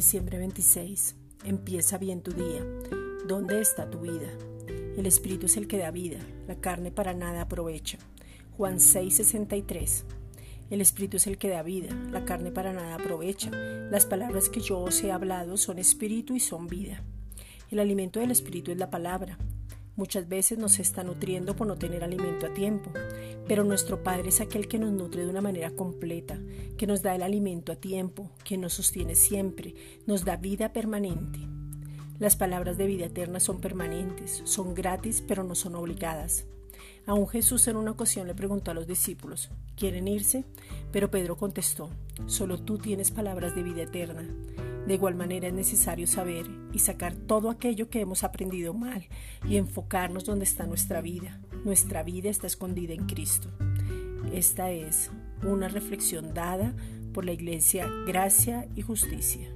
Diciembre 26. Empieza bien tu día. ¿Dónde está tu vida? El Espíritu es el que da vida, la carne para nada aprovecha. Juan 6:63. El Espíritu es el que da vida, la carne para nada aprovecha. Las palabras que yo os he hablado son espíritu y son vida. El alimento del Espíritu es la palabra. Muchas veces nos está nutriendo por no tener alimento a tiempo, pero nuestro Padre es aquel que nos nutre de una manera completa, que nos da el alimento a tiempo, que nos sostiene siempre, nos da vida permanente. Las palabras de vida eterna son permanentes, son gratis, pero no son obligadas. Aún Jesús en una ocasión le preguntó a los discípulos, ¿quieren irse? Pero Pedro contestó, solo tú tienes palabras de vida eterna. De igual manera es necesario saber y sacar todo aquello que hemos aprendido mal y enfocarnos donde está nuestra vida. Nuestra vida está escondida en Cristo. Esta es una reflexión dada por la Iglesia Gracia y Justicia.